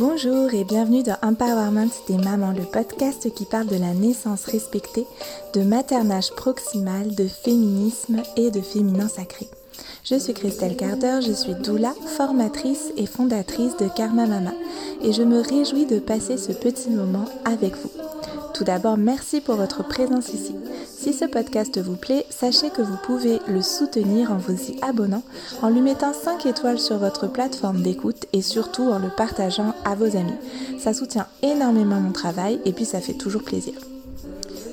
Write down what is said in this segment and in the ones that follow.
Bonjour et bienvenue dans Empowerment des mamans, le podcast qui parle de la naissance respectée, de maternage proximal, de féminisme et de féminin sacré. Je suis Christelle Carter, je suis doula, formatrice et fondatrice de Karma Mama et je me réjouis de passer ce petit moment avec vous. Tout d'abord, merci pour votre présence ici. Si ce podcast vous plaît, sachez que vous pouvez le soutenir en vous y abonnant, en lui mettant 5 étoiles sur votre plateforme d'écoute et surtout en le partageant à vos amis. Ça soutient énormément mon travail et puis ça fait toujours plaisir.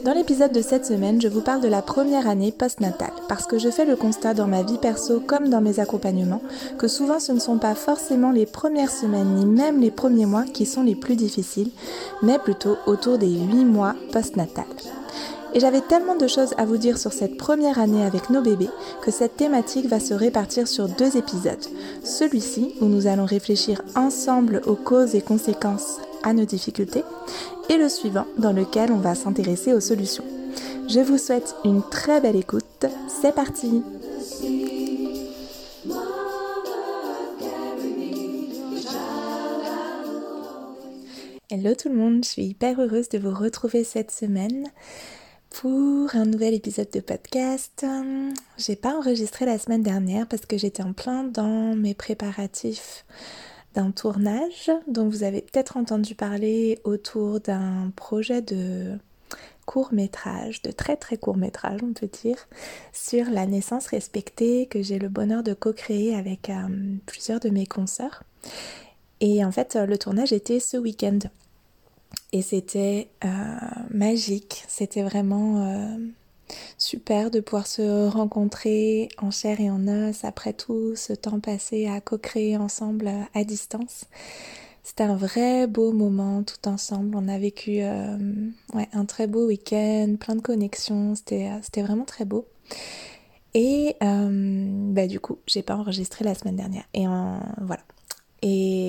Dans l'épisode de cette semaine, je vous parle de la première année post-natale, parce que je fais le constat dans ma vie perso comme dans mes accompagnements que souvent ce ne sont pas forcément les premières semaines ni même les premiers mois qui sont les plus difficiles, mais plutôt autour des 8 mois post-natales. Et j'avais tellement de choses à vous dire sur cette première année avec nos bébés que cette thématique va se répartir sur deux épisodes. Celui-ci, où nous allons réfléchir ensemble aux causes et conséquences à nos difficultés, et le suivant dans lequel on va s'intéresser aux solutions. Je vous souhaite une très belle écoute. C'est parti Hello tout le monde, je suis hyper heureuse de vous retrouver cette semaine pour un nouvel épisode de podcast. J'ai pas enregistré la semaine dernière parce que j'étais en plein dans mes préparatifs d'un tournage dont vous avez peut-être entendu parler autour d'un projet de court métrage, de très très court métrage on peut dire, sur la naissance respectée que j'ai le bonheur de co-créer avec euh, plusieurs de mes consoeurs. Et en fait le tournage était ce week-end. Et c'était euh, magique, c'était vraiment euh, super de pouvoir se rencontrer en chair et en os après tout ce temps passé à co-créer ensemble à distance. C'était un vrai beau moment tout ensemble. On a vécu euh, un très beau week-end, plein de connexions. C'était, euh, vraiment très beau. Et euh, bah, du coup, j'ai pas enregistré la semaine dernière. Et voilà. Et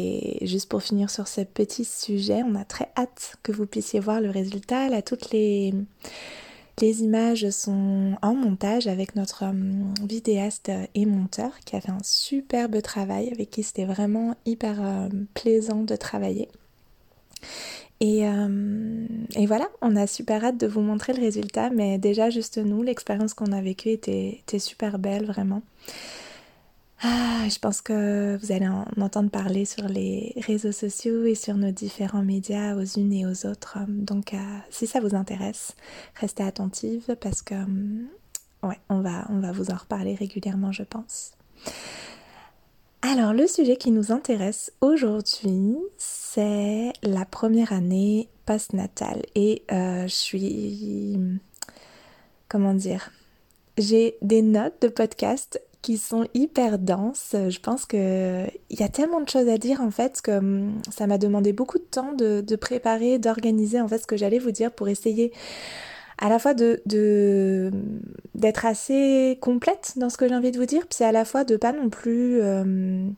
juste pour finir sur ce petit sujet, on a très hâte que vous puissiez voir le résultat. Là, toutes les images sont en montage avec notre euh, vidéaste et monteur qui a fait un superbe travail, avec qui c'était vraiment hyper euh, plaisant de travailler. Et, euh, et, voilà, on a super hâte de vous montrer le résultat, mais déjà juste nous, l'expérience qu'on a vécue était super belle, vraiment. Ah, je pense que vous allez en entendre parler sur les réseaux sociaux et sur nos différents médias aux unes et aux autres. Donc, euh, si ça vous intéresse, restez attentive parce que, euh, ouais, on va, on va vous en reparler régulièrement, je pense. Alors, le sujet qui nous intéresse aujourd'hui, c'est la première année post-natale. Et euh, je suis. Comment dire J'ai des notes de podcast qui sont hyper denses. Je pense qu'il y a tellement de choses à dire en fait que hum, ça m'a demandé beaucoup de temps de, préparer, d'organiser en fait ce que j'allais vous dire pour essayer à la fois de, d'être assez complète dans ce que j'ai envie de vous dire, puis à la fois de pas non plus hum,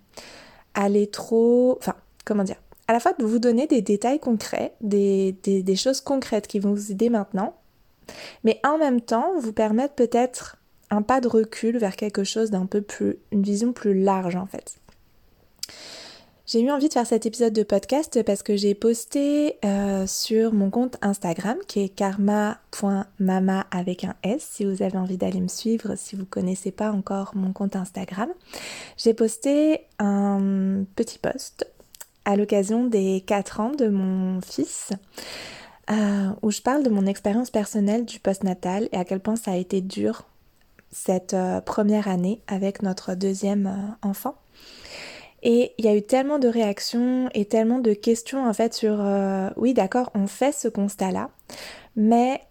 aller trop... Enfin, comment dire À la fois de vous donner des détails concrets, des, des choses concrètes qui vont vous aider maintenant, mais en même temps vous permettre peut-être un pas de recul vers quelque chose d'un peu plus, une vision plus large en fait. J'ai eu envie de faire cet épisode de podcast parce que j'ai posté euh, sur mon compte Instagram qui est karma.mama avec un S si vous avez envie d'aller me suivre si vous connaissez pas encore mon compte Instagram. J'ai posté un petit post à l'occasion des 4 ans de mon fils euh, où je parle de mon expérience personnelle du postnatal et à quel point ça a été dur cette euh, première année avec notre deuxième euh, enfant. Et il y a eu tellement de réactions et tellement de questions en fait sur euh, oui d'accord on fait ce constat là mais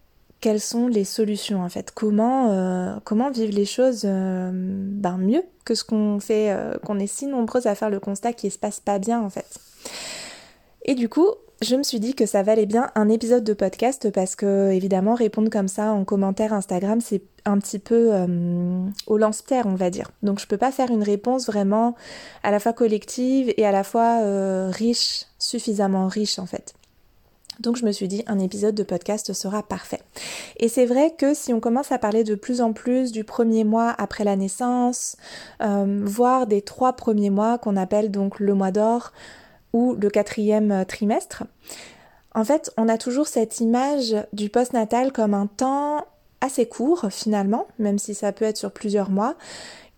quelles sont les solutions en fait? Comment comment vivre les choses ben mieux que ce qu'on fait qu'on est si nombreuses à faire le constat qui se passe pas bien en fait? Et du coup je me suis dit que ça valait bien un épisode de podcast parce que évidemment répondre comme ça en commentaire Instagram c'est un petit peu euh, au lance-pierre on va dire. Donc je peux pas faire une réponse vraiment à la fois collective et à la fois euh, riche, suffisamment riche en fait. Donc je me suis dit un épisode de podcast sera parfait. Et c'est vrai que si on commence à parler de plus en plus du premier mois après la naissance, euh, voire des trois premiers mois qu'on appelle donc le mois d'or, ou le quatrième trimestre, en fait, on a toujours cette image du postnatal comme un temps assez court finalement, même si ça peut être sur plusieurs mois,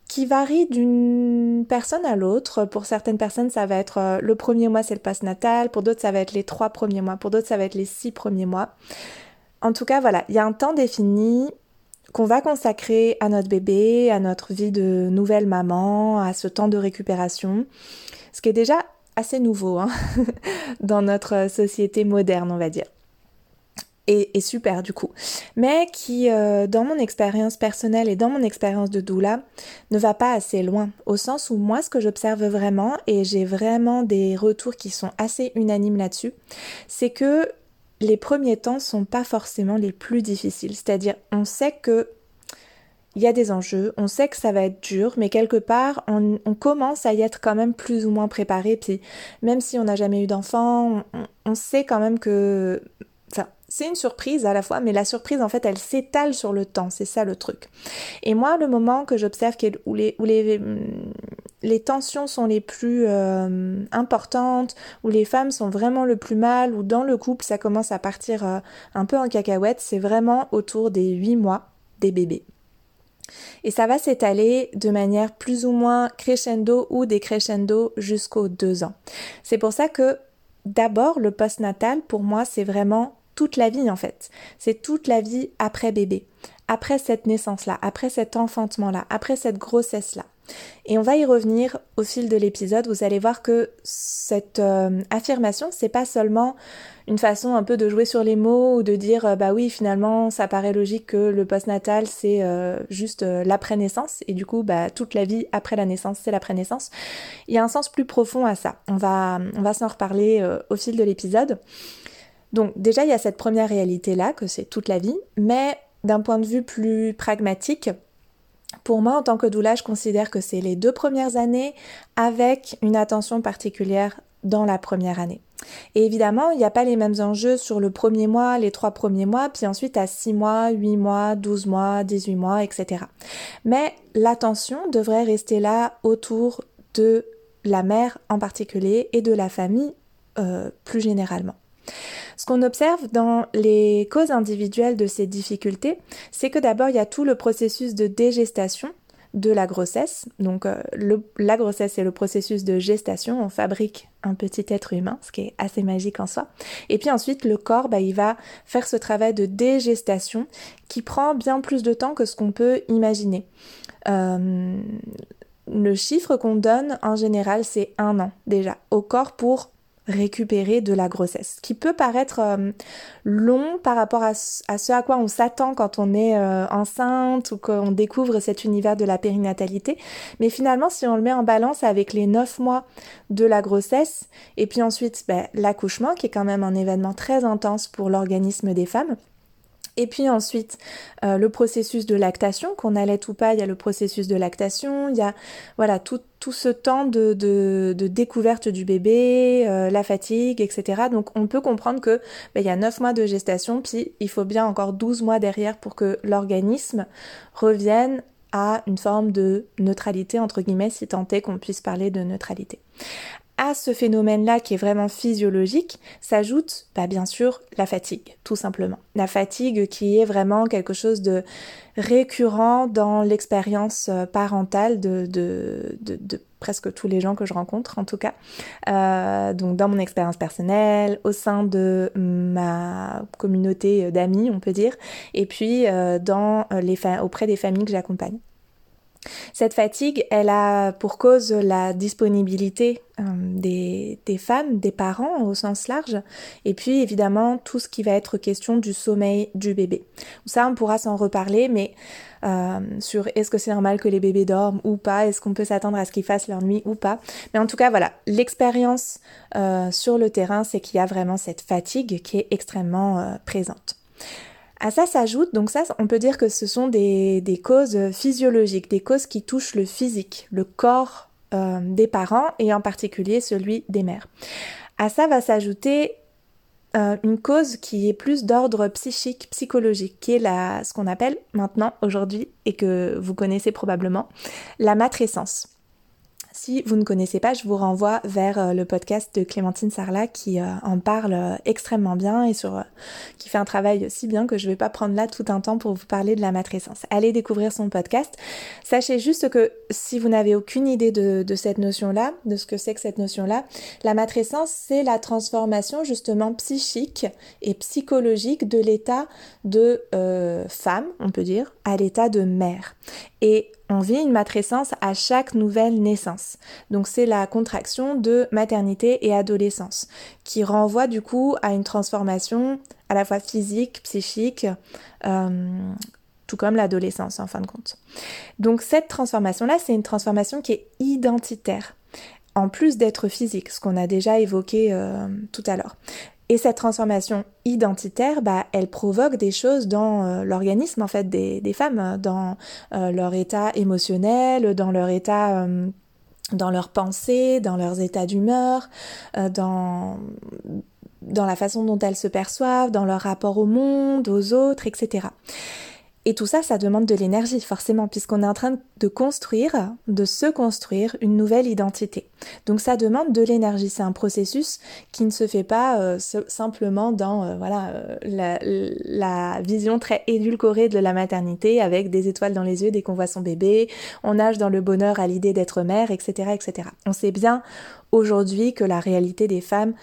qui varie d'une personne à l'autre. Pour certaines personnes, ça va être euh, le premier mois, c'est le postnatal, pour d'autres, ça va être les trois premiers mois, pour d'autres, ça va être les six premiers mois. En tout cas, voilà, il y a un temps défini qu'on va consacrer à notre bébé, à notre vie de nouvelle maman, à ce temps de récupération, ce qui est déjà assez nouveau hein, dans notre société moderne, on va dire. Et, super du coup, mais qui, euh, dans mon expérience personnelle et dans mon expérience de doula, ne va pas assez loin, au sens où moi, ce que j'observe vraiment, et j'ai vraiment des retours qui sont assez unanimes là-dessus, c'est que les premiers temps sont pas forcément les plus difficiles. C'est-à-dire, on sait que il y a des enjeux, on sait que ça va être dur, mais quelque part, on, commence à y être quand même plus ou moins préparé. Puis, même si on n'a jamais eu d'enfant, on, sait quand même que. C'est une surprise à la fois, mais la surprise, en fait, elle s'étale sur le temps. C'est ça le truc. Et moi, le moment que j'observe où les, les tensions sont les plus euh, importantes, où les femmes sont vraiment le plus mal, où dans le couple ça commence à partir euh, un peu en cacahuète, c'est vraiment autour des 8 mois des bébés. Et ça va s'étaler de manière plus ou moins crescendo ou décrescendo jusqu'aux 2 ans. C'est pour ça que d'abord le postnatal pour moi c'est vraiment toute la vie en fait. C'est toute la vie après bébé, après cette naissance-là, après cet enfantement-là, après cette grossesse-là. Et on va y revenir au fil de l'épisode. Vous allez voir que cette euh, affirmation, c'est pas seulement une façon un peu de jouer sur les mots ou de dire euh, bah oui, finalement, ça paraît logique que le postnatal c'est euh, juste l'après-naissance et du coup, bah toute la vie après la naissance, c'est l'après-naissance. Il y a un sens plus profond à ça. On va, on va s'en reparler au fil de l'épisode. Donc déjà, il y a cette première réalité là que c'est toute la vie, mais d'un point de vue plus pragmatique, pour moi, en tant que doula, je considère que c'est les deux premières années avec une attention particulière dans la première année. Et évidemment, il n'y a pas les mêmes enjeux sur le premier mois, les trois premiers mois, puis ensuite à 6 mois, 8 mois, 12 mois, 18 mois, etc. Mais l'attention devrait rester là autour de la mère en particulier et de la famille euh, plus généralement. Ce qu'on observe dans les causes individuelles de ces difficultés, c'est que d'abord il y a tout le processus de dégestation de la grossesse. Donc euh, la grossesse est le processus de gestation, on fabrique un petit être humain, ce qui est assez magique en soi. Et puis ensuite le corps, bah, il va faire ce travail de dégestation qui prend bien plus de temps que ce qu'on peut imaginer. Euh, le chiffre qu'on donne en général, c'est un an déjà au corps pour récupérer de la grossesse, qui peut paraître euh, long par rapport à, ce à quoi on s'attend quand on est euh, enceinte ou qu'on découvre cet univers de la périnatalité. Mais finalement, si on le met en balance avec les 9 mois de la grossesse et puis ensuite ben, l'accouchement, qui est quand même un événement très intense pour l'organisme des femmes, et puis ensuite, euh, le processus de lactation, qu'on allait ou pas, il y a le processus de lactation, il y a voilà tout, tout ce temps de, de, découverte du bébé, euh, la fatigue, etc. Donc on peut comprendre que ben, il y a 9 mois de gestation, puis il faut bien encore 12 mois derrière pour que l'organisme revienne à une forme de neutralité, entre guillemets, si tant est qu'on puisse parler de neutralité à ce phénomène-là qui est vraiment physiologique s'ajoute bah, bien sûr la fatigue, tout simplement. La fatigue qui est vraiment quelque chose de récurrent dans l'expérience euh, parentale de, presque tous les gens que je rencontre en tout cas. Euh, donc dans mon expérience personnelle, au sein de ma communauté d'amis on peut dire, et puis euh, auprès des familles que j'accompagne. Cette fatigue, elle a pour cause la disponibilité euh, des, femmes, des parents au sens large, et puis évidemment tout ce qui va être question du sommeil du bébé. Ça, on pourra s'en reparler, mais euh, sur est-ce que c'est normal que les bébés dorment ou pas, est-ce qu'on peut s'attendre à ce qu'ils fassent leur nuit ou pas. Mais en tout cas, voilà, l'expérience euh, sur le terrain, c'est qu'il y a vraiment cette fatigue qui est extrêmement présente. À ça s'ajoute, donc ça, on peut dire que ce sont des, causes physiologiques, des causes qui touchent le physique, le corps euh, des parents et en particulier celui des mères. À ça va s'ajouter euh, une cause qui est plus d'ordre psychique, psychologique, qui est la, ce qu'on appelle maintenant, aujourd'hui, et que vous connaissez probablement, la matrescence. Si vous ne connaissez pas, je vous renvoie vers euh, le podcast de Clémentine Sarlat qui euh, en parle euh, extrêmement bien et sur qui fait un travail si bien que je ne vais pas prendre là tout un temps pour vous parler de la matrescence. Allez découvrir son podcast. Sachez juste que si vous n'avez aucune idée de, de cette notion-là, de ce que c'est que cette notion-là, la matrescence, c'est la transformation justement psychique et psychologique de l'état de femme, on peut dire, à l'état de mère. Et on vit une matrescence à chaque nouvelle naissance. Donc c'est la contraction de maternité et adolescence qui renvoie du coup à une transformation à la fois physique, psychique, euh, tout comme l'adolescence en fin de compte. Donc cette transformation-là, c'est une transformation qui est identitaire en plus d'être physique, ce qu'on a déjà évoqué euh, tout à l'heure. Et cette transformation identitaire, bah, elle provoque des choses dans euh, l'organisme en fait des, femmes, dans euh, leur état émotionnel, dans leur état, euh, dans leurs pensées, dans leurs états d'humeur, dans la façon dont elles se perçoivent, dans leur rapport au monde, aux autres, etc. Et tout ça, ça demande de l'énergie, forcément, puisqu'on est en train de construire, de se construire une nouvelle identité. Donc ça demande de l'énergie. C'est un processus qui ne se fait pas euh, simplement dans euh, voilà euh, la, vision très édulcorée de la maternité, avec des étoiles dans les yeux dès qu'on voit son bébé, on nage dans le bonheur à l'idée d'être mère, etc., etc. On sait bien aujourd'hui que la réalité des femmes,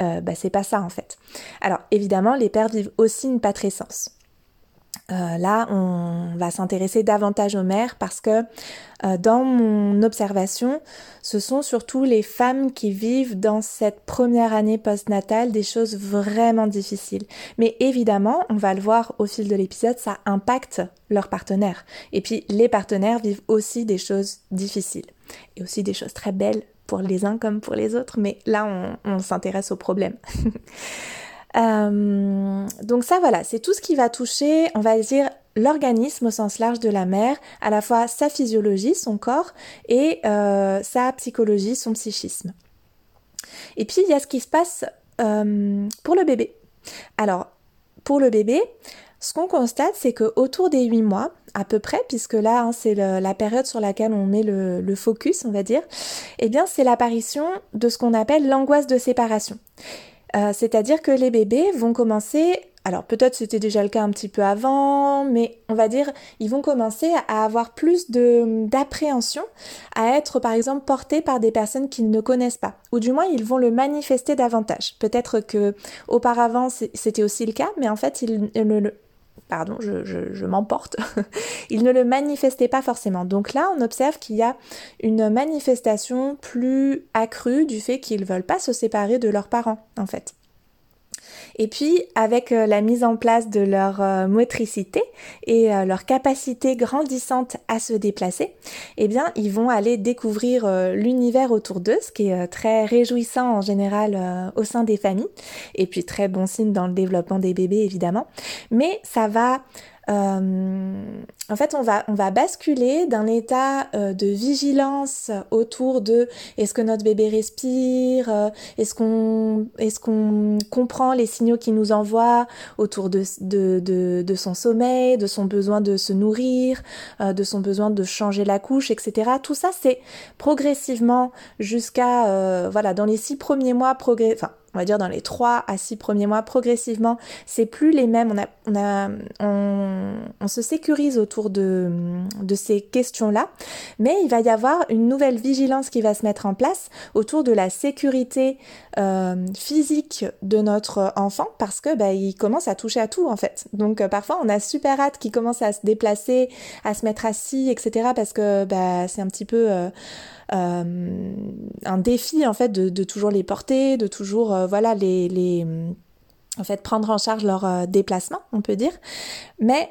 bah, c'est pas ça en fait. Alors évidemment, les pères vivent aussi une patrescence. Euh, là, on va s'intéresser davantage aux mères parce que euh, dans mon observation, ce sont surtout les femmes qui vivent dans cette première année postnatale des choses vraiment difficiles. Mais évidemment, on va le voir au fil de l'épisode, ça impacte leurs partenaires. Et puis, les partenaires vivent aussi des choses difficiles et aussi des choses très belles pour les uns comme pour les autres. Mais là, on, on s'intéresse au problème. Euh, donc ça voilà, c'est tout ce qui va toucher, on va dire, l'organisme au sens large de la mère, à la fois sa physiologie, son corps, et euh, sa psychologie, son psychisme. Et puis il y a ce qui se passe euh, pour le bébé. Alors, pour le bébé, ce qu'on constate, c'est que autour des 8 mois, à peu près, puisque là, hein, c'est la période sur laquelle on met le, le focus, on va dire, eh bien, c'est l'apparition de ce qu'on appelle l'angoisse de séparation. Euh, c'est-à-dire que les bébés vont commencer, alors peut-être c'était déjà le cas un petit peu avant, mais on va dire, ils vont commencer à avoir plus d'appréhension, à être par exemple portés par des personnes qu'ils ne connaissent pas, ou du moins ils vont le manifester davantage. Peut-être que auparavant c'était aussi le cas, mais en fait ils ne le pardon, je, m'emporte, ils ne le manifestaient pas forcément. Donc là, on observe qu'il y a une manifestation plus accrue du fait qu'ils ne veulent pas se séparer de leurs parents, en fait. Et puis, avec euh, la mise en place de leur euh, motricité et euh, leur capacité grandissante à se déplacer, eh bien, ils vont aller découvrir l'univers autour d'eux, ce qui est très réjouissant en général au sein des familles, et puis très bon signe dans le développement des bébés, évidemment. Mais ça va euh, en fait, on va, on va basculer d'un état euh, de vigilance autour de est-ce que notre bébé respire, euh, est-ce qu'on est comprend les signaux qu'il nous envoie autour de, de, de, de, son sommeil, de son besoin de se nourrir, de son besoin de changer la couche, etc. Tout ça, c'est progressivement jusqu'à, voilà, dans les six premiers mois, progrès, enfin, on va dire dans les 3 à 6 premiers mois progressivement, c'est plus les mêmes. On, a, on, a, on, se sécurise autour de, de ces questions-là, mais il va y avoir une nouvelle vigilance qui va se mettre en place autour de la sécurité euh, physique de notre enfant parce que bah, il commence à toucher à tout en fait. Donc euh, parfois on a super hâte qu'il commence à se déplacer, à se mettre assis, etc. parce que bah, c'est un petit peu... Euh, un défi en fait de, toujours les porter, de toujours euh, voilà les, en fait prendre en charge leur euh, déplacement, on peut dire. Mais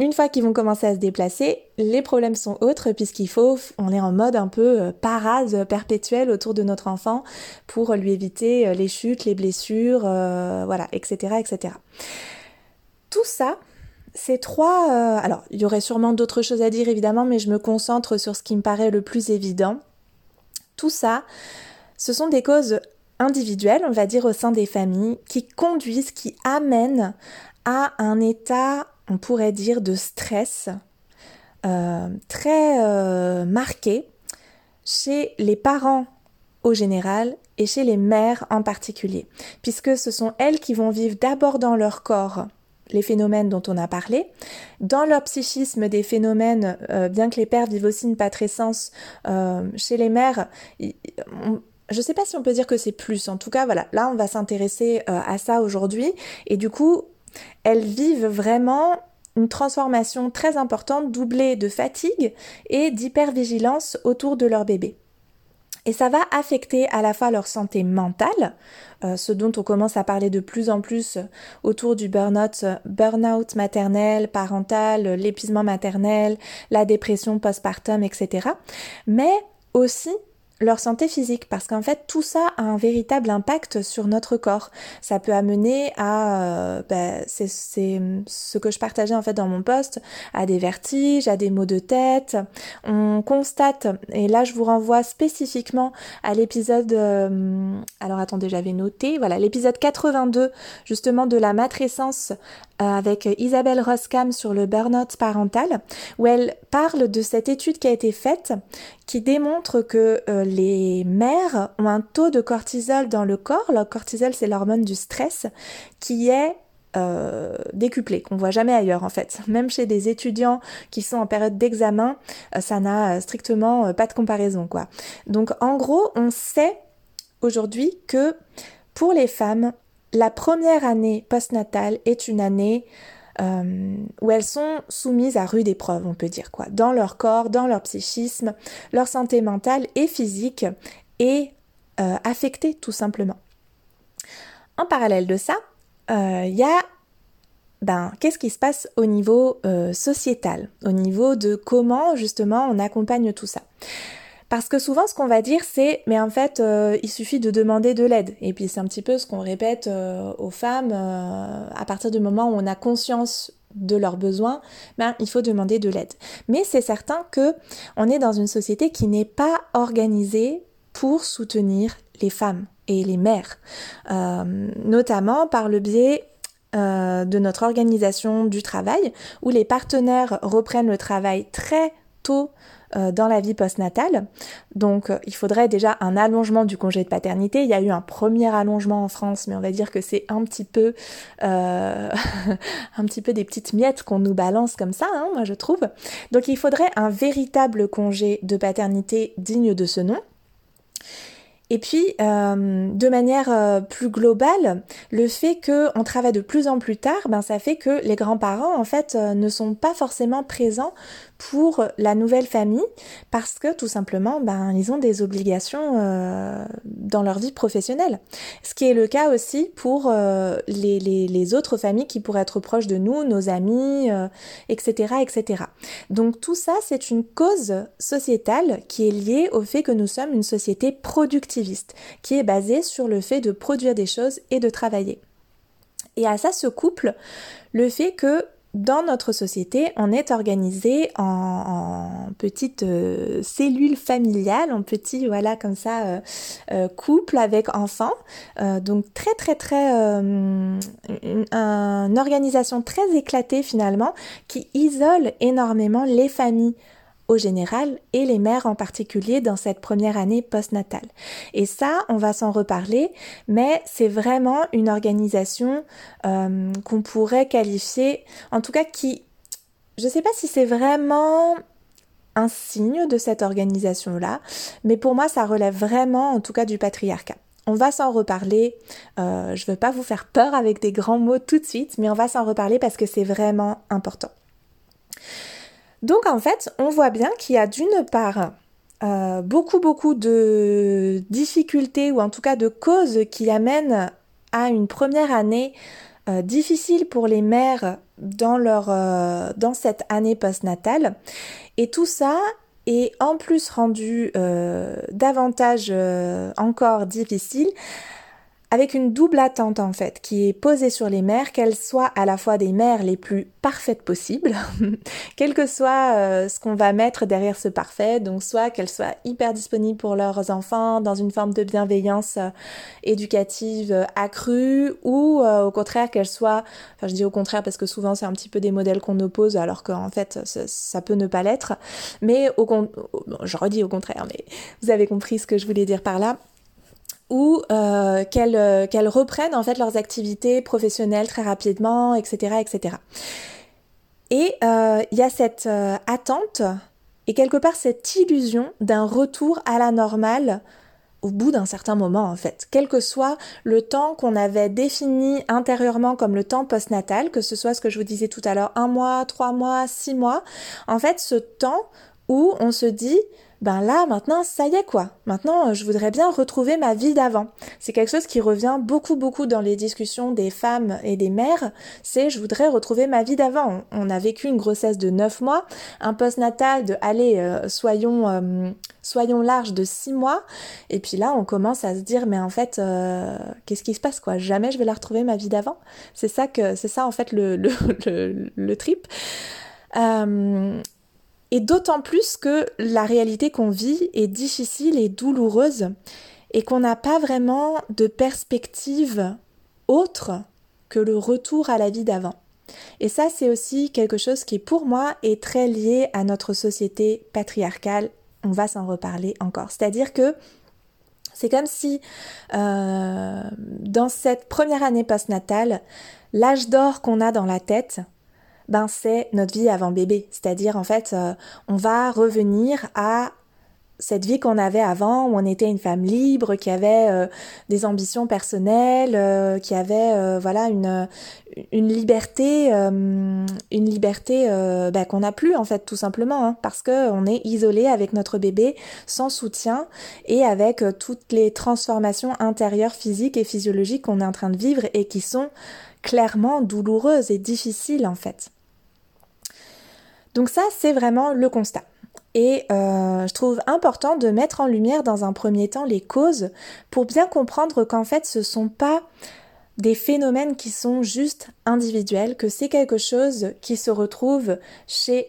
une fois qu'ils vont commencer à se déplacer, les problèmes sont autres puisqu'il faut, on est en mode un peu parade perpétuelle autour de notre enfant pour lui éviter les chutes, les blessures, voilà, etc., etc. Tout ça, ces trois... alors, il y aurait sûrement d'autres choses à dire évidemment, mais je me concentre sur ce qui me paraît le plus évident. Tout ça, ce sont des causes individuelles, on va dire, au sein des familles, qui conduisent, qui amènent à un état, on pourrait dire, de stress euh, très euh, marqué, chez les parents au général et chez les mères en particulier, puisque ce sont elles qui vont vivre d'abord dans leur corps les phénomènes dont on a parlé. Dans leur psychisme, des phénomènes, euh, bien que les pères vivent aussi une patrescence, euh, chez les mères, je ne sais pas si on peut dire que c'est plus. En tout cas, voilà, là, on va s'intéresser euh, à ça aujourd'hui. Et du coup, elles vivent vraiment une transformation très importante, doublée de fatigue et d'hypervigilance autour de leur bébé. Et ça va affecter à la fois leur santé mentale, euh, ce dont on commence à parler de plus en plus autour du burn-out, burn-out maternel, parental, l'épuisement maternel, la dépression postpartum, etc. Mais aussi leur santé physique parce qu'en fait tout ça a un véritable impact sur notre corps. Ça peut amener à, ben, c'est ce que je partageais en fait dans mon poste, à des vertiges, à des maux de tête. On constate, et là je vous renvoie spécifiquement à l'épisode, euh, alors attendez j'avais noté, voilà l'épisode 82 justement de la matrescence avec Isabelle Roskam sur le burn-out parental, où elle parle de cette étude qui a été faite qui démontre que euh, les mères ont un taux de cortisol dans le corps, le cortisol c'est l'hormone du stress, qui est euh, décuplé, qu'on voit jamais ailleurs en fait. Même chez des étudiants qui sont en période d'examen, ça n'a strictement pas de comparaison quoi. Donc en gros, on sait aujourd'hui que pour les femmes, la première année postnatale est une année euh, où elles sont soumises à rude épreuve, on peut dire quoi, dans leur corps, dans leur psychisme, leur santé mentale et physique est euh, affectée tout simplement. En parallèle de ça, il euh, y a ben, qu'est-ce qui se passe au niveau sociétal, au niveau de comment justement on accompagne tout ça. Parce que souvent, ce qu'on va dire, c'est mais en fait, euh, il suffit de demander de l'aide. Et puis, c'est un petit peu ce qu'on répète euh, aux femmes euh, à partir du moment où on a conscience de leurs besoins, ben, il faut demander de l'aide. Mais c'est certain que on est dans une société qui n'est pas organisée pour soutenir les femmes et les mères, notamment par le biais de notre organisation du travail, où les partenaires reprennent le travail très tôt dans la vie postnatale. Donc euh, il faudrait déjà un allongement du congé de paternité. Il y a eu un premier allongement en France, mais on va dire que c'est un petit peu euh, un petit peu des petites miettes qu'on nous balance comme ça, hein, moi je trouve. Donc il faudrait un véritable congé de paternité digne de ce nom. Et puis, euh, de manière euh, plus globale, le fait qu'on travaille de plus en plus tard, ben, ça fait que les grands-parents, en fait, euh, ne sont pas forcément présents pour la nouvelle famille parce que tout simplement, ben, ils ont des obligations dans leur vie professionnelle. Ce qui est le cas aussi pour les, les, les, autres familles qui pourraient être proches de nous, nos amis, etc., etc. Donc tout ça, c'est une cause sociétale qui est liée au fait que nous sommes une société productive qui est basé sur le fait de produire des choses et de travailler. Et à ça se couple le fait que dans notre société, on est organisé en, petites euh, cellules familiales, en petits, voilà, comme ça, euh, euh, avec enfants. donc très, très, très, une, une organisation très éclatée finalement, qui isole énormément les familles au général et les mères en particulier dans cette première année postnatale. Et ça, on va s'en reparler, mais c'est vraiment une organisation euh, qu'on pourrait qualifier, en tout cas qui, je ne sais pas si c'est vraiment un signe de cette organisation-là, mais pour moi, ça relève vraiment, en tout cas, du patriarcat. On va s'en reparler. Euh, je ne veux pas vous faire peur avec des grands mots tout de suite, mais on va s'en reparler parce que c'est vraiment important. Donc en fait, on voit bien qu'il y a d'une part euh, beaucoup beaucoup de difficultés ou en tout cas de causes qui amènent à une première année euh, difficile pour les mères dans, euh, dans cette année postnatale. Et tout ça est en plus rendu davantage encore difficile avec une double attente en fait qui est posée sur les mères, qu'elles soient à la fois des mères les plus parfaites possibles, quel que soit euh, ce qu'on va mettre derrière ce parfait, donc soit qu'elles soient hyper disponibles pour leurs enfants dans une forme de bienveillance euh, éducative euh, accrue, ou au contraire qu'elles soient, enfin je dis au contraire parce que souvent c'est un petit peu des modèles qu'on oppose alors qu'en fait ça, peut ne pas l'être, mais au, je redis au contraire, mais vous avez compris ce que je voulais dire par là ou euh, euh, qu'elles reprennent en fait leurs activités professionnelles très rapidement, etc. etc. Et euh, il y a cette attente et quelque part cette illusion d'un retour à la normale au bout d'un certain moment en fait, quel que soit le temps qu'on avait défini intérieurement comme le temps postnatal, que ce soit ce que je vous disais tout à l'heure, un mois, trois mois, six mois, en fait ce temps où on se dit ben là maintenant ça y est quoi. Maintenant euh, je voudrais bien retrouver ma vie d'avant. C'est quelque chose qui revient beaucoup beaucoup dans les discussions des femmes et des mères, c'est je voudrais retrouver ma vie d'avant. On a vécu une grossesse de 9 mois, un post-natal de allez euh, soyons euh, soyons larges de 6 mois et puis là on commence à se dire mais en fait qu'est-ce qui se passe quoi? Jamais je vais la retrouver ma vie d'avant. C'est ça que c'est ça en fait le le, le, le trip. Et d'autant plus que la réalité qu'on vit est difficile et douloureuse et qu'on n'a pas vraiment de perspective autre que le retour à la vie d'avant. Et ça, c'est aussi quelque chose qui, pour moi, est très lié à notre société patriarcale. On va s'en reparler encore. C'est-à-dire que c'est comme si euh, dans cette première année postnatale, l'âge d'or qu'on a dans la tête, ben c'est notre vie avant bébé. C'est-à-dire en fait, euh, on va revenir à cette vie qu'on avait avant, où on était une femme libre, qui avait euh, des ambitions personnelles, euh, qui avait voilà une une liberté, une liberté ben, qu'on n'a plus en fait tout simplement, hein, parce que on est isolé avec notre bébé, sans soutien et avec toutes les transformations intérieures, physiques et physiologiques qu'on est en train de vivre et qui sont clairement douloureuses et difficiles en fait. Donc ça, c'est vraiment le constat. Et euh, je trouve important de mettre en lumière dans un premier temps les causes pour bien comprendre qu'en fait ce ne sont pas des phénomènes qui sont juste individuels, que c'est quelque chose qui se retrouve chez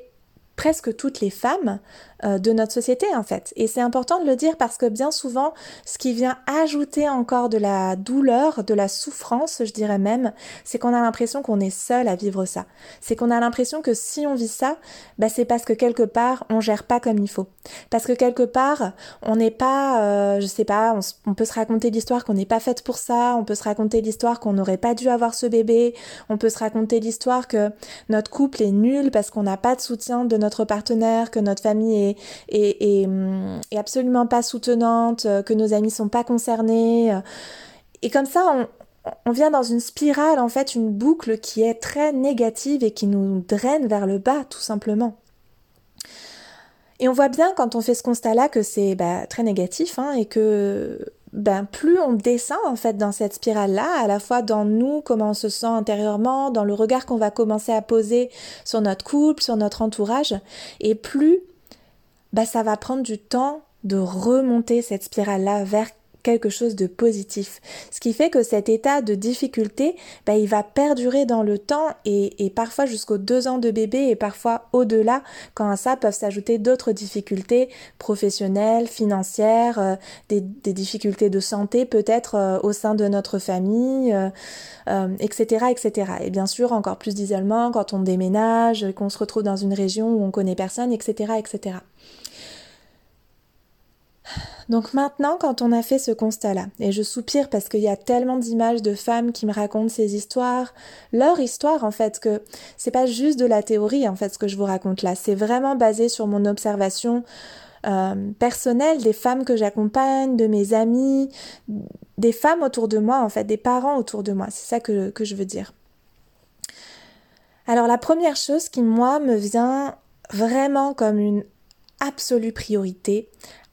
presque toutes les femmes euh, de notre société en fait. Et c'est important de le dire parce que bien souvent, ce qui vient ajouter encore de la douleur, de la souffrance, je dirais même, c'est qu'on a l'impression qu'on est seul à vivre ça. C'est qu'on a l'impression que si on vit ça, bah, c'est parce que quelque part, on gère pas comme il faut. Parce que quelque part, on n'est pas, euh, je sais pas, on, peut se raconter l'histoire qu'on n'est pas faite pour ça, on peut se raconter l'histoire qu'on n'aurait pas dû avoir ce bébé, on peut se raconter l'histoire que notre couple est nul parce qu'on n'a pas de soutien de notre partenaire, que notre famille est et hum, absolument pas soutenante, euh, que nos amis sont pas concernés. Euh. Et comme ça, on, on vient dans une spirale, en fait, une boucle qui est très négative et qui nous draine vers le bas, tout simplement. Et on voit bien quand on fait ce constat-là que c'est bah, très négatif hein, et que ben, plus on descend en fait dans cette spirale-là, à la fois dans nous, comment on se sent intérieurement, dans le regard qu'on va commencer à poser sur notre couple, sur notre entourage, et plus bah, ça va prendre du temps de remonter cette spirale-là vers quelque chose de positif. Ce qui fait que cet état de difficulté, bah, il va perdurer dans le temps et, parfois jusqu'aux deux ans de bébé et parfois au-delà, quand à ça peuvent s'ajouter d'autres difficultés professionnelles, financières, euh, des, difficultés de santé peut-être euh, au sein de notre famille, etc., euh, etc. Et bien sûr, encore plus d'isolement quand on déménage, qu'on se retrouve dans une région où on connaît personne, etc., etc. Donc maintenant, quand on a fait ce constat-là, et je soupire parce qu'il y a tellement d'images de femmes qui me racontent ces histoires, leur histoire en fait, que c'est pas juste de la théorie en fait ce que je vous raconte là, c'est vraiment basé sur mon observation euh, personnelle des femmes que j'accompagne, de mes amis, des femmes autour de moi en fait, des parents autour de moi, c'est ça que, que je veux dire. Alors la première chose qui moi me vient vraiment comme une absolue priorité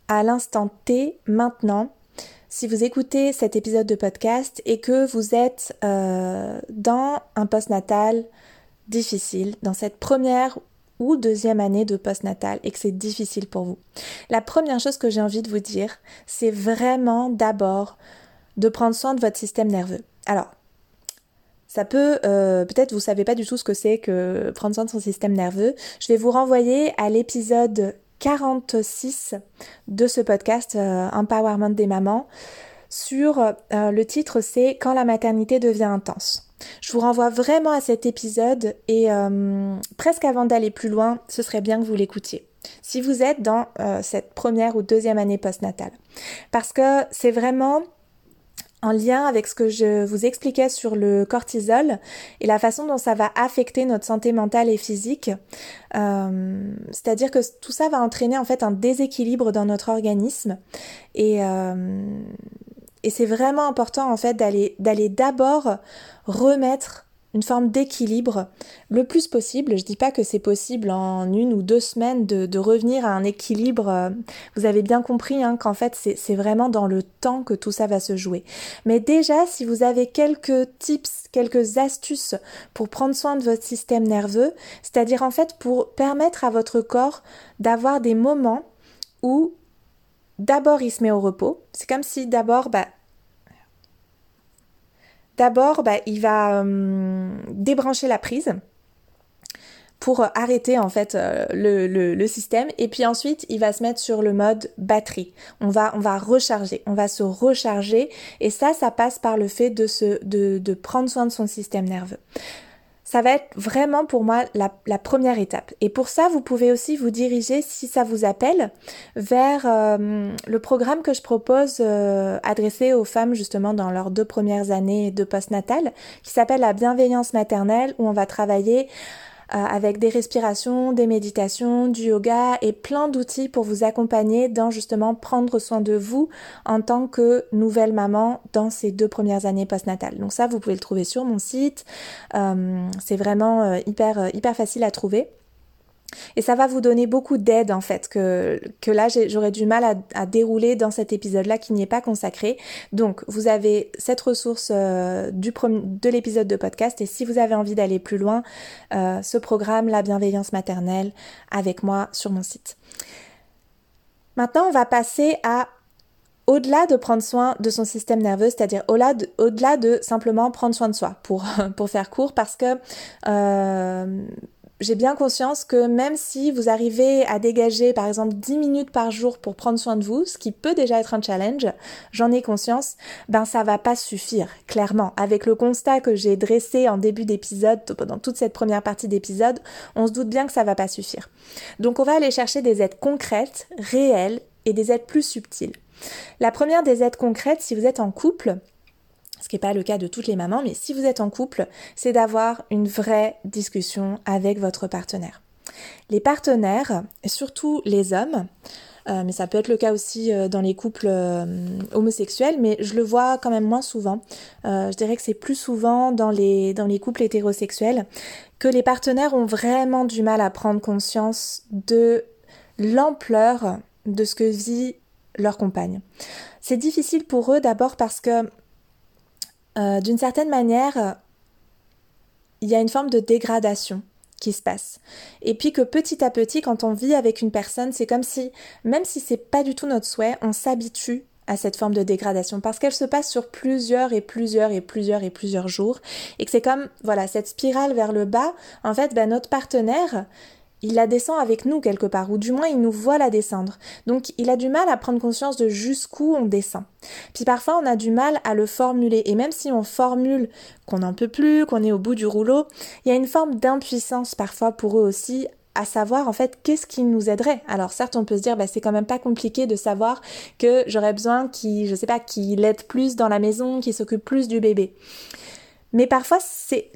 à l'instant T maintenant si vous écoutez cet épisode de podcast et que vous êtes euh, dans un postnatal difficile, dans cette première ou deuxième année de postnatal et que c'est difficile pour vous. La première chose que j'ai envie de vous dire, c'est vraiment d'abord de prendre soin de votre système nerveux. Alors, ça peut, euh, peut-être vous savez pas du tout ce que c'est que prendre soin de son système nerveux. Je vais vous renvoyer à l'épisode 46 de ce podcast euh, Empowerment des mamans sur euh, le titre c'est Quand la maternité devient intense. Je vous renvoie vraiment à cet épisode et presque avant d'aller plus loin, ce serait bien que vous l'écoutiez si vous êtes dans cette première ou deuxième année postnatale. Parce que c'est vraiment en lien avec ce que je vous expliquais sur le cortisol et la façon dont ça va affecter notre santé mentale et physique. Euh, c'est-à-dire que tout ça va entraîner en fait un déséquilibre dans notre organisme et, euh, et c'est vraiment important en fait d'aller d'aller d'abord remettre une forme d'équilibre le plus possible. Je dis pas que c'est possible en une ou deux semaines de, revenir à un équilibre. Euh, vous avez bien compris hein, qu'en fait c'est vraiment dans le temps que tout ça va se jouer. Mais déjà, si vous avez quelques tips, quelques astuces pour prendre soin de votre système nerveux, c'est-à-dire en fait pour permettre à votre corps d'avoir des moments où d'abord il se met au repos. C'est comme si d'abord bah, D'abord, bah, il va euh, débrancher la prise pour arrêter en fait euh, le, système. Et puis ensuite il va se mettre sur le mode batterie. On va, on va recharger, on va se recharger. Et ça, ça passe par le fait de, se, de prendre soin de son système nerveux ça va être vraiment pour moi la, première étape. Et pour ça, vous pouvez aussi vous diriger, si ça vous appelle, vers euh, le programme que je propose euh, adressé aux femmes justement dans leurs deux premières années de postnatal, qui s'appelle la bienveillance maternelle, où on va travailler avec des respirations, des méditations, du yoga et plein d'outils pour vous accompagner dans justement prendre soin de vous en tant que nouvelle maman dans ces deux premières années postnatales. Donc ça, vous pouvez le trouver sur mon site. Euh, c'est vraiment euh, hyper, hyper facile à trouver. Et ça va vous donner beaucoup d'aide en fait, que, que là j'aurais du mal à, dérouler dans cet épisode-là qui n'y est pas consacré. Donc vous avez cette ressource euh, du de l'épisode de podcast et si vous avez envie d'aller plus loin, euh, ce programme, la bienveillance maternelle, avec moi sur mon site. Maintenant on va passer à au-delà de prendre soin de son système nerveux, c'est-à-dire au-delà de, de, simplement prendre soin de soi, pour, pour faire court, parce que euh, j'ai bien conscience que même si vous arrivez à dégager par exemple 10 minutes par jour pour prendre soin de vous, ce qui peut déjà être un challenge, j'en ai conscience, ben ça va pas suffire, clairement. Avec le constat que j'ai dressé en début d'épisode, pendant toute cette première partie d'épisode, on se doute bien que ça va pas suffire. Donc on va aller chercher des aides concrètes, réelles et des aides plus subtiles. La première des aides concrètes, si vous êtes en couple, ce qui n'est pas le cas de toutes les mamans, mais si vous êtes en couple, c'est d'avoir une vraie discussion avec votre partenaire. Les partenaires, surtout les hommes, euh, mais ça peut être le cas aussi euh, dans les couples euh, homosexuels, mais je le vois quand même moins souvent. je dirais que c'est plus souvent dans les, dans les couples hétérosexuels que les partenaires ont vraiment du mal à prendre conscience de l'ampleur de ce que vit leur compagne. C'est difficile pour eux d'abord parce que euh, d'une certaine manière, il y a une forme de dégradation qui se passe. Et puis que petit à petit, quand on vit avec une personne, c'est comme si, même si c'est pas du tout notre souhait, on s'habitue à cette forme de dégradation parce qu'elle se passe sur plusieurs et plusieurs et plusieurs et plusieurs jours et que c'est comme voilà cette spirale vers le bas en fait ben, notre partenaire il la descend avec nous quelque part, ou du moins il nous voit la descendre. Donc il a du mal à prendre conscience de jusqu'où on descend. Puis parfois on a du mal à le formuler, et même si on formule qu'on n'en peut plus, qu'on est au bout du rouleau, il y a une forme d'impuissance parfois pour eux aussi à savoir en fait qu'est-ce qui nous aiderait. Alors certes on peut se dire bah, c'est quand même pas compliqué de savoir que j'aurais besoin qu'il je sais pas qu'il aide plus dans la maison, qu'il s'occupe plus du bébé. Mais parfois c'est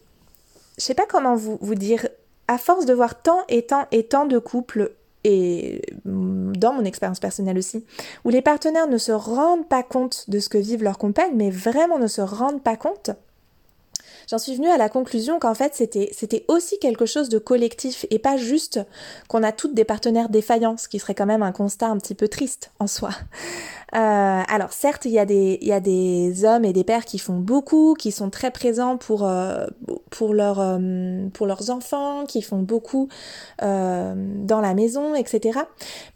je sais pas comment vous, vous dire à force de voir tant et tant et tant de couples, et dans mon expérience personnelle aussi, où les partenaires ne se rendent pas compte de ce que vivent leurs compagnes, mais vraiment ne se rendent pas compte, j'en suis venue à la conclusion qu'en fait c'était c'était aussi quelque chose de collectif et pas juste qu'on a toutes des partenaires défaillants, ce qui serait quand même un constat un petit peu triste en soi. Euh, alors certes, il y, a des, il y a des hommes et des pères qui font beaucoup, qui sont très présents pour, euh, pour, leur, euh, pour leurs enfants, qui font beaucoup dans la maison, etc.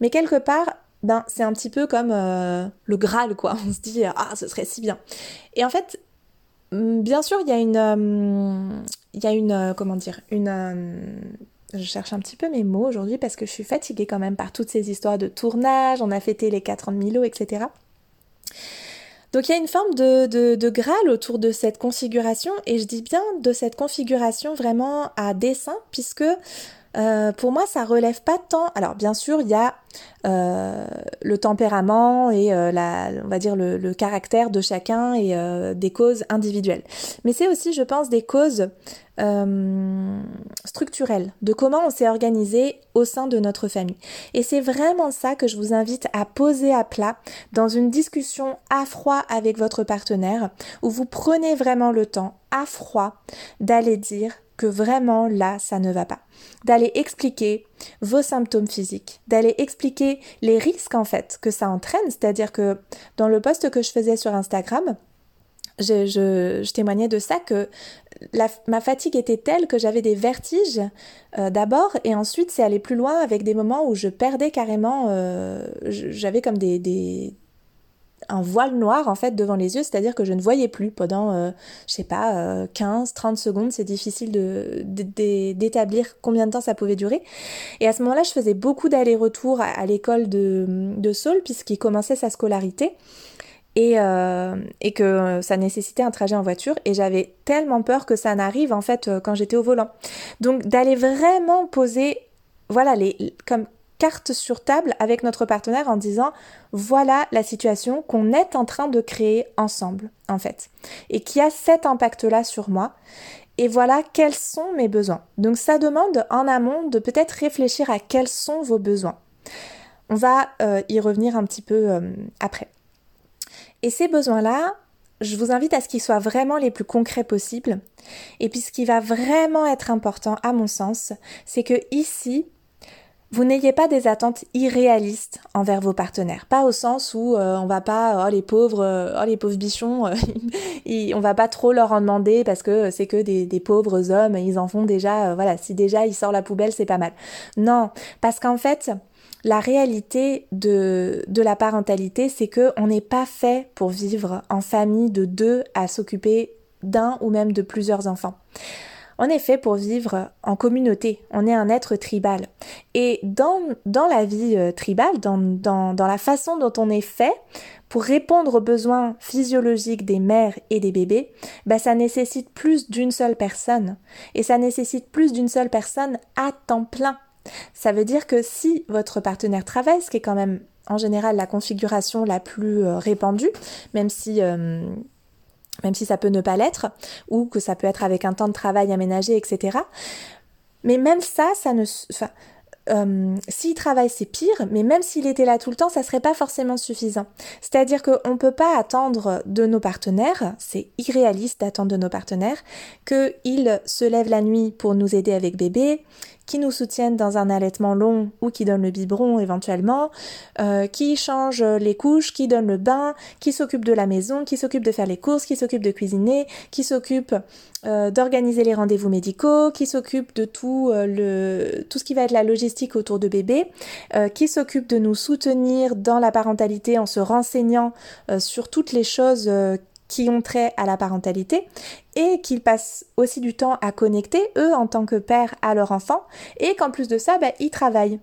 Mais quelque part, ben c'est un petit peu comme euh, le Graal, quoi. On se dit, ah, ce serait si bien. Et en fait, bien sûr, il y a une, euh, il une, euh, comment dire, une, je cherche un petit peu mes mots aujourd'hui parce que je suis fatiguée quand même par toutes ces histoires de tournage. On a fêté les 4 ans de Milo, etc. Donc il y a une forme de, de, de, Graal autour de cette configuration, et je dis bien de cette configuration vraiment à dessin, puisque euh, pour moi, ça relève pas tant. Alors, bien sûr, il y a euh, le tempérament et euh, on va dire le, caractère de chacun et des causes individuelles. Mais c'est aussi, je pense, des causes structurelles de comment on s'est organisé au sein de notre famille. Et c'est vraiment ça que je vous invite à poser à plat dans une discussion à froid avec votre partenaire, où vous prenez vraiment le temps à froid d'aller dire que vraiment là, ça ne va pas. D'aller expliquer vos symptômes physiques, d'aller expliquer les risques en fait que ça entraîne, c'est-à-dire que dans le post que je faisais sur Instagram, je, témoignais de ça que ma fatigue était telle que j'avais des vertiges euh, d'abord et ensuite c'est aller plus loin avec des moments où je perdais carrément, euh, j'avais comme des, un voile noir en fait devant les yeux, c'est-à-dire que je ne voyais plus pendant, euh, je sais pas, 15, euh, 30 secondes, c'est difficile de, d'établir combien de temps ça pouvait durer. Et à ce moment-là, je faisais beaucoup d'allers-retours à, l'école de, de Saul puisqu'il commençait sa scolarité. Et, euh, et, que ça nécessitait un trajet en voiture et j'avais tellement peur que ça n'arrive en fait quand j'étais au volant. Donc d'aller vraiment poser voilà les comme carte sur table avec notre partenaire en disant voilà la situation qu'on est en train de créer ensemble en fait et qui a cet impact là sur moi et voilà quels sont mes besoins. Donc ça demande en amont de peut-être réfléchir à quels sont vos besoins. On va euh, y revenir un petit peu euh, après. Et ces besoins-là, je vous invite à ce qu'ils soient vraiment les plus concrets possibles. Et puis ce qui va vraiment être important à mon sens, c'est que ici, vous n'ayez pas des attentes irréalistes envers vos partenaires, pas au sens où euh, on va pas oh les pauvres euh, oh les pauvres bichons euh, on va pas trop leur en demander parce que c'est que des, des, pauvres hommes ils en font déjà voilà si déjà ils sortent la poubelle c'est pas mal. Non, parce qu'en fait la réalité de, de la parentalité, c'est que on n'est pas fait pour vivre en famille de deux à s'occuper d'un ou même de plusieurs enfants. Est fait pour vivre en communauté, on est un être tribal. Et dans, dans la vie euh, tribale, dans, dans, dans la façon dont on est fait, pour répondre aux besoins physiologiques des mères et des bébés, bah ça nécessite plus d'une seule personne. Et ça nécessite plus d'une seule personne à temps plein. Ça veut dire que si votre partenaire travaille, ce qui est quand même en général la configuration la plus euh, répandue, même si euh, même si ça peut ne pas l'être, ou que ça peut être avec un temps de travail aménagé, etc. Mais même ça, ça ne... Enfin, euh, s'il travaille, c'est pire, mais même s'il était là tout le temps, ça serait pas forcément suffisant. C'est-à-dire qu'on ne peut pas attendre de nos partenaires, c'est irréaliste d'attendre de nos partenaires, qu'ils se lèvent la nuit pour nous aider avec bébé, qui nous soutiennent dans un allaitement long ou qui donnent le biberon éventuellement, euh, qui changent les couches, qui donnent le bain, qui s'occupent de la maison, qui s'occupent de faire les courses, qui s'occupent de cuisiner, qui s'occupent euh, d'organiser les rendez-vous médicaux, qui s'occupent de tout, euh, tout ce qui va être la logistique autour de bébé, qui s'occupent de nous soutenir dans la parentalité en se renseignant sur toutes les choses qui ont trait à la parentalité et qu'ils passent aussi du temps à connecter, eux, en tant que père à leur enfant, et qu'en plus de ça, bah, ils travaillent.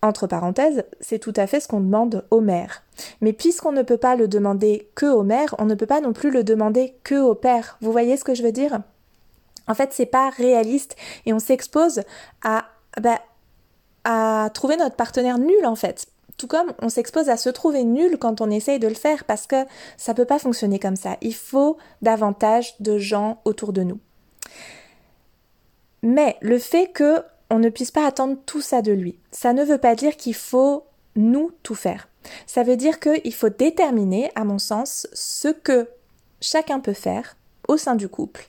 Entre parenthèses, c'est tout à fait ce qu'on demande aux mères. Mais puisqu'on ne peut pas le demander que aux mères, on ne peut pas non plus le demander que aux pères. Vous voyez ce que je veux dire? En fait, c'est pas réaliste et on s'expose à, bah, à trouver notre partenaire nul en fait tout comme on s'expose à se trouver nul quand on essaye de le faire parce que ça peut pas fonctionner comme ça. Il faut davantage de gens autour de nous. Mais le fait que on ne puisse pas attendre tout ça de lui, ça ne veut pas dire qu'il faut nous tout faire. Ça veut dire qu'il faut déterminer, à mon sens, ce que chacun peut faire au sein du couple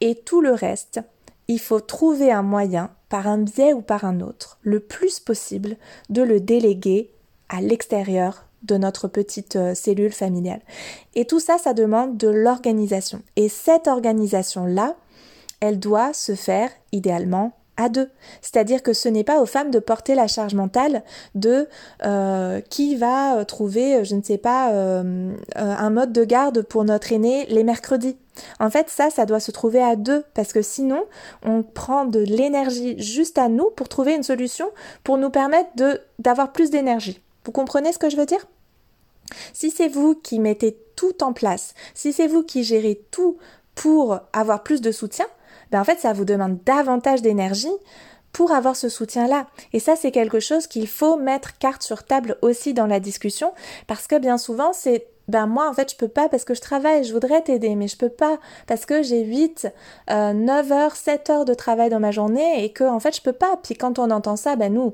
et tout le reste, il faut trouver un moyen, par un biais ou par un autre, le plus possible, de le déléguer à l'extérieur de notre petite euh, cellule familiale. Et tout ça, ça demande de l'organisation. Et cette organisation-là, elle doit se faire idéalement à deux. C'est-à-dire que ce n'est pas aux femmes de porter la charge mentale de euh, qui va trouver, je ne sais pas, euh, un mode de garde pour notre aîné les mercredis. En fait, ça, ça doit se trouver à deux, parce que sinon, on prend de l'énergie juste à nous pour trouver une solution pour nous permettre de d'avoir plus d'énergie. Vous comprenez ce que je veux dire? Si c'est vous qui mettez tout en place, si c'est vous qui gérez tout pour avoir plus de soutien, ben en fait, ça vous demande davantage d'énergie pour avoir ce soutien-là. Et ça, c'est quelque chose qu'il faut mettre carte sur table aussi dans la discussion, parce que bien souvent, c'est ben moi en fait je peux pas parce que je travaille, je voudrais t'aider mais je peux pas parce que j'ai 8, 9 heures, 7 heures de travail dans ma journée et que en fait je peux pas. Puis quand on entend ça, ben nous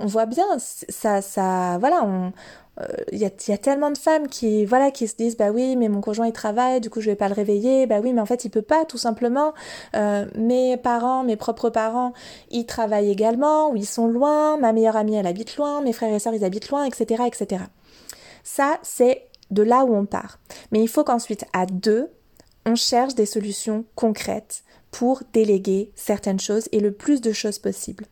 on voit bien ça ça voilà, on il euh, y, a, tellement de femmes qui voilà qui se disent bah oui mais mon conjoint il travaille du coup je vais pas le réveiller. Bah oui mais en fait il peut pas tout simplement. Euh, mes parents mes propres parents ils travaillent également ou ils sont loin. Ma meilleure amie elle habite loin. Mes frères et sœurs ils habitent loin etc etc ça c'est de là où on part. Mais il faut qu'ensuite, à deux, on cherche des solutions concrètes pour déléguer certaines choses et le plus de choses possible.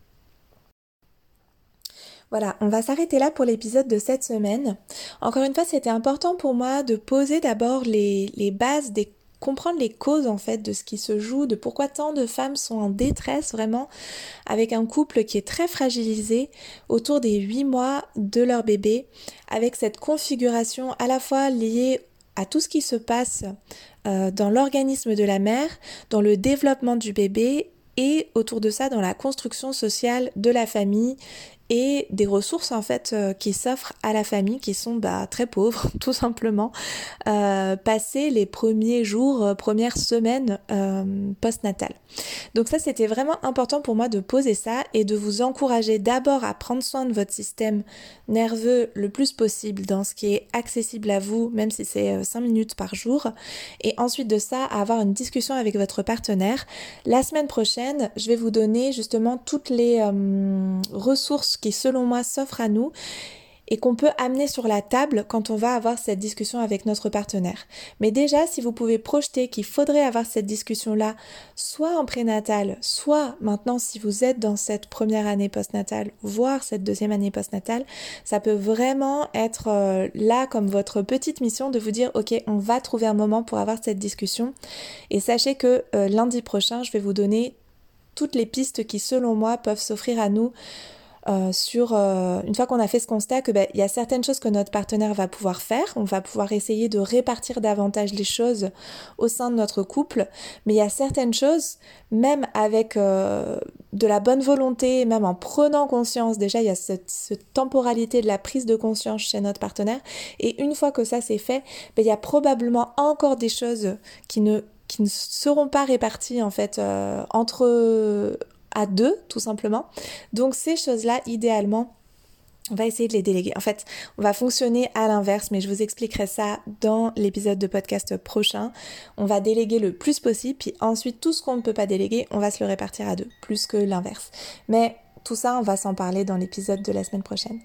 Voilà, on va s'arrêter là pour l'épisode de cette semaine. Encore une fois, c'était important pour moi de poser d'abord les, bases des comprendre les causes en fait de ce qui se joue, de pourquoi tant de femmes sont en détresse vraiment avec un couple qui est très fragilisé autour des 8 mois de leur bébé, avec cette configuration à la fois liée à tout ce qui se passe euh, dans l'organisme de la mère, dans le développement du bébé et autour de ça dans la construction sociale de la famille et des ressources en fait euh, qui s'offrent à la famille qui sont bah, très pauvres tout simplement euh, passer les premiers jours, euh, premières semaines euh, post-natales. Donc ça c'était vraiment important pour moi de poser ça et de vous encourager d'abord à prendre soin de votre système nerveux le plus possible dans ce qui est accessible à vous même si c'est 5 minutes par jour et ensuite de ça à avoir une discussion avec votre partenaire. La semaine prochaine je vais vous donner justement toutes les ressources qui selon moi s'offre à nous et qu'on peut amener sur la table quand on va avoir cette discussion avec notre partenaire. Mais déjà, si vous pouvez projeter qu'il faudrait avoir cette discussion-là, soit en prénatal, soit maintenant si vous êtes dans cette première année postnatale, voire cette deuxième année postnatale, ça peut vraiment être euh, là comme votre petite mission de vous dire, ok, on va trouver un moment pour avoir cette discussion. Et sachez que euh, lundi prochain, je vais vous donner toutes les pistes qui, selon moi, peuvent s'offrir à nous euh, sur euh, une fois qu'on a fait ce constat que ben, il y a certaines choses que notre partenaire va pouvoir faire, on va pouvoir essayer de répartir davantage les choses au sein de notre couple, mais il y a certaines choses, même avec euh, de la bonne volonté, même en prenant conscience, déjà il y a cette, temporalité de la prise de conscience chez notre partenaire, et une fois que ça c'est fait, ben, il y a probablement encore des choses qui ne qui ne seront pas réparties en fait entre à deux, tout simplement. Donc ces choses-là, idéalement, on va essayer de les déléguer. En fait, on va fonctionner à l'inverse, mais je vous expliquerai ça dans l'épisode de podcast prochain. On va déléguer le plus possible, puis ensuite tout ce qu'on ne peut pas déléguer, on va se le répartir à deux, plus que l'inverse. Mais tout ça, on va s'en parler dans l'épisode de la semaine prochaine.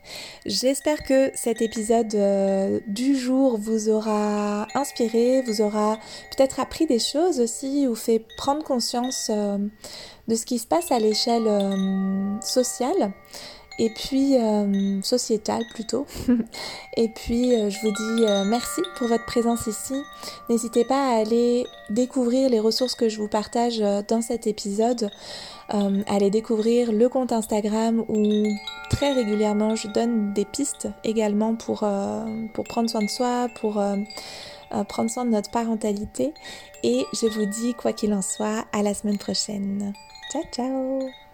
J'espère que cet épisode euh, du jour vous aura inspiré, vous aura peut-être appris des choses aussi, ou fait prendre conscience euh, de ce qui se passe à l'échelle euh, sociale et puis euh, sociétale plutôt. et puis euh, je vous dis merci pour votre présence ici. N'hésitez pas à aller découvrir les ressources que je vous partage dans cet épisode. aller découvrir le compte Instagram où très régulièrement je donne des pistes également pour, pour prendre soin de soi, pour prendre soin de notre parentalité. Et je vous dis, quoi qu'il en soit, à la semaine prochaine. Ciao, ciao